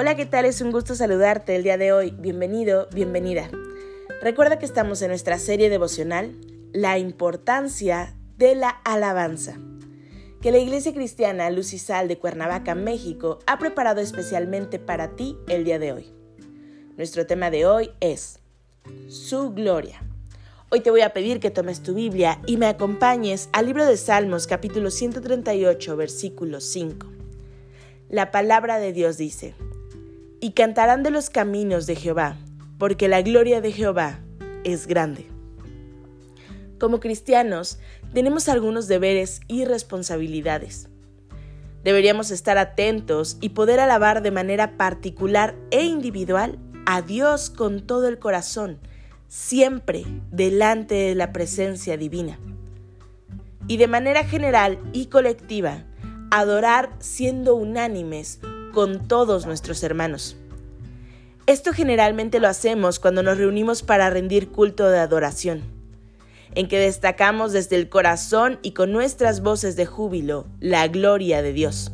Hola, ¿qué tal? Es un gusto saludarte el día de hoy. Bienvenido, bienvenida. Recuerda que estamos en nuestra serie devocional La importancia de la alabanza, que la Iglesia Cristiana Luz y Sal de Cuernavaca, México, ha preparado especialmente para ti el día de hoy. Nuestro tema de hoy es Su Gloria. Hoy te voy a pedir que tomes tu Biblia y me acompañes al libro de Salmos capítulo 138 versículo 5. La palabra de Dios dice, y cantarán de los caminos de Jehová, porque la gloria de Jehová es grande. Como cristianos, tenemos algunos deberes y responsabilidades. Deberíamos estar atentos y poder alabar de manera particular e individual a Dios con todo el corazón, siempre delante de la presencia divina. Y de manera general y colectiva, adorar siendo unánimes con todos nuestros hermanos. Esto generalmente lo hacemos cuando nos reunimos para rendir culto de adoración, en que destacamos desde el corazón y con nuestras voces de júbilo la gloria de Dios.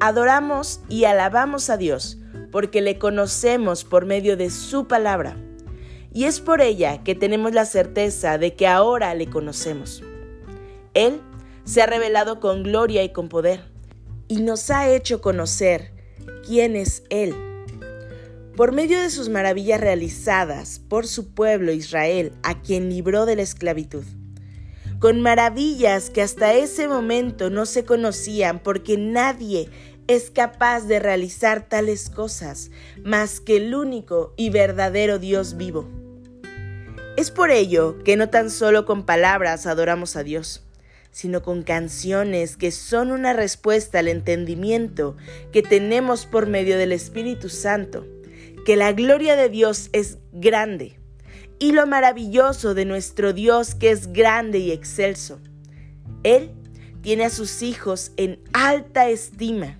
Adoramos y alabamos a Dios porque le conocemos por medio de su palabra, y es por ella que tenemos la certeza de que ahora le conocemos. Él se ha revelado con gloria y con poder y nos ha hecho conocer quién es Él. Por medio de sus maravillas realizadas por su pueblo Israel, a quien libró de la esclavitud. Con maravillas que hasta ese momento no se conocían porque nadie es capaz de realizar tales cosas más que el único y verdadero Dios vivo. Es por ello que no tan solo con palabras adoramos a Dios, sino con canciones que son una respuesta al entendimiento que tenemos por medio del Espíritu Santo, que la gloria de Dios es grande y lo maravilloso de nuestro Dios que es grande y excelso. Él tiene a sus hijos en alta estima.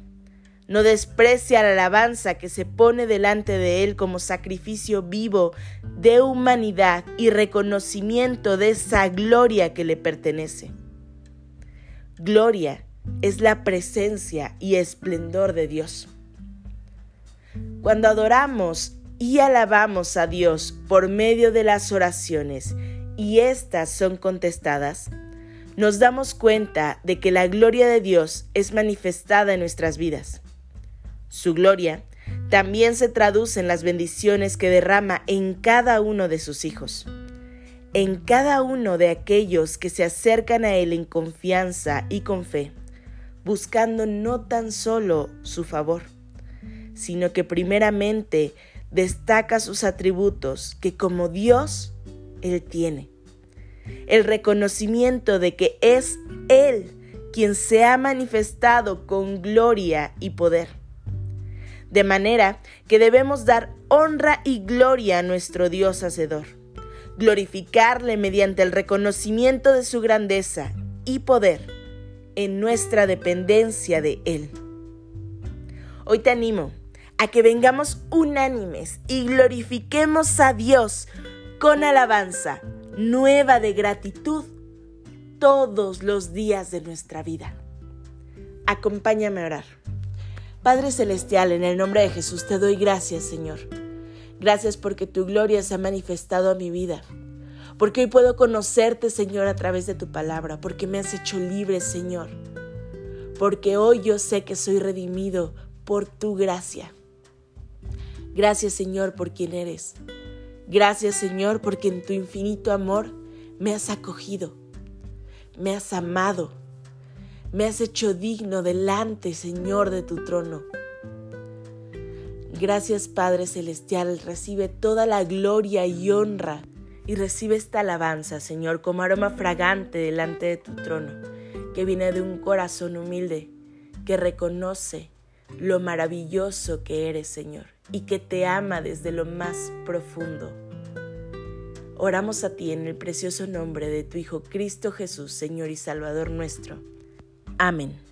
No desprecia la alabanza que se pone delante de Él como sacrificio vivo de humanidad y reconocimiento de esa gloria que le pertenece. Gloria es la presencia y esplendor de Dios. Cuando adoramos y alabamos a Dios por medio de las oraciones y éstas son contestadas, nos damos cuenta de que la gloria de Dios es manifestada en nuestras vidas. Su gloria también se traduce en las bendiciones que derrama en cada uno de sus hijos en cada uno de aquellos que se acercan a Él en confianza y con fe, buscando no tan solo su favor, sino que primeramente destaca sus atributos que como Dios Él tiene. El reconocimiento de que es Él quien se ha manifestado con gloria y poder. De manera que debemos dar honra y gloria a nuestro Dios Hacedor glorificarle mediante el reconocimiento de su grandeza y poder en nuestra dependencia de Él. Hoy te animo a que vengamos unánimes y glorifiquemos a Dios con alabanza nueva de gratitud todos los días de nuestra vida. Acompáñame a orar. Padre Celestial, en el nombre de Jesús te doy gracias, Señor Gracias porque tu gloria se ha manifestado a mi vida. Porque hoy puedo conocerte, Señor, a través de tu palabra. Porque me has hecho libre, Señor. Porque hoy yo sé que soy redimido por tu gracia. Gracias, Señor, por quien eres. Gracias, Señor, porque en tu infinito amor me has acogido. Me has amado. Me has hecho digno delante, Señor, de tu trono. Gracias Padre Celestial, recibe toda la gloria y honra y recibe esta alabanza, Señor, como aroma fragante delante de tu trono, que viene de un corazón humilde, que reconoce lo maravilloso que eres, Señor, y que te ama desde lo más profundo. Oramos a ti en el precioso nombre de tu Hijo Cristo Jesús, Señor y Salvador nuestro. Amén.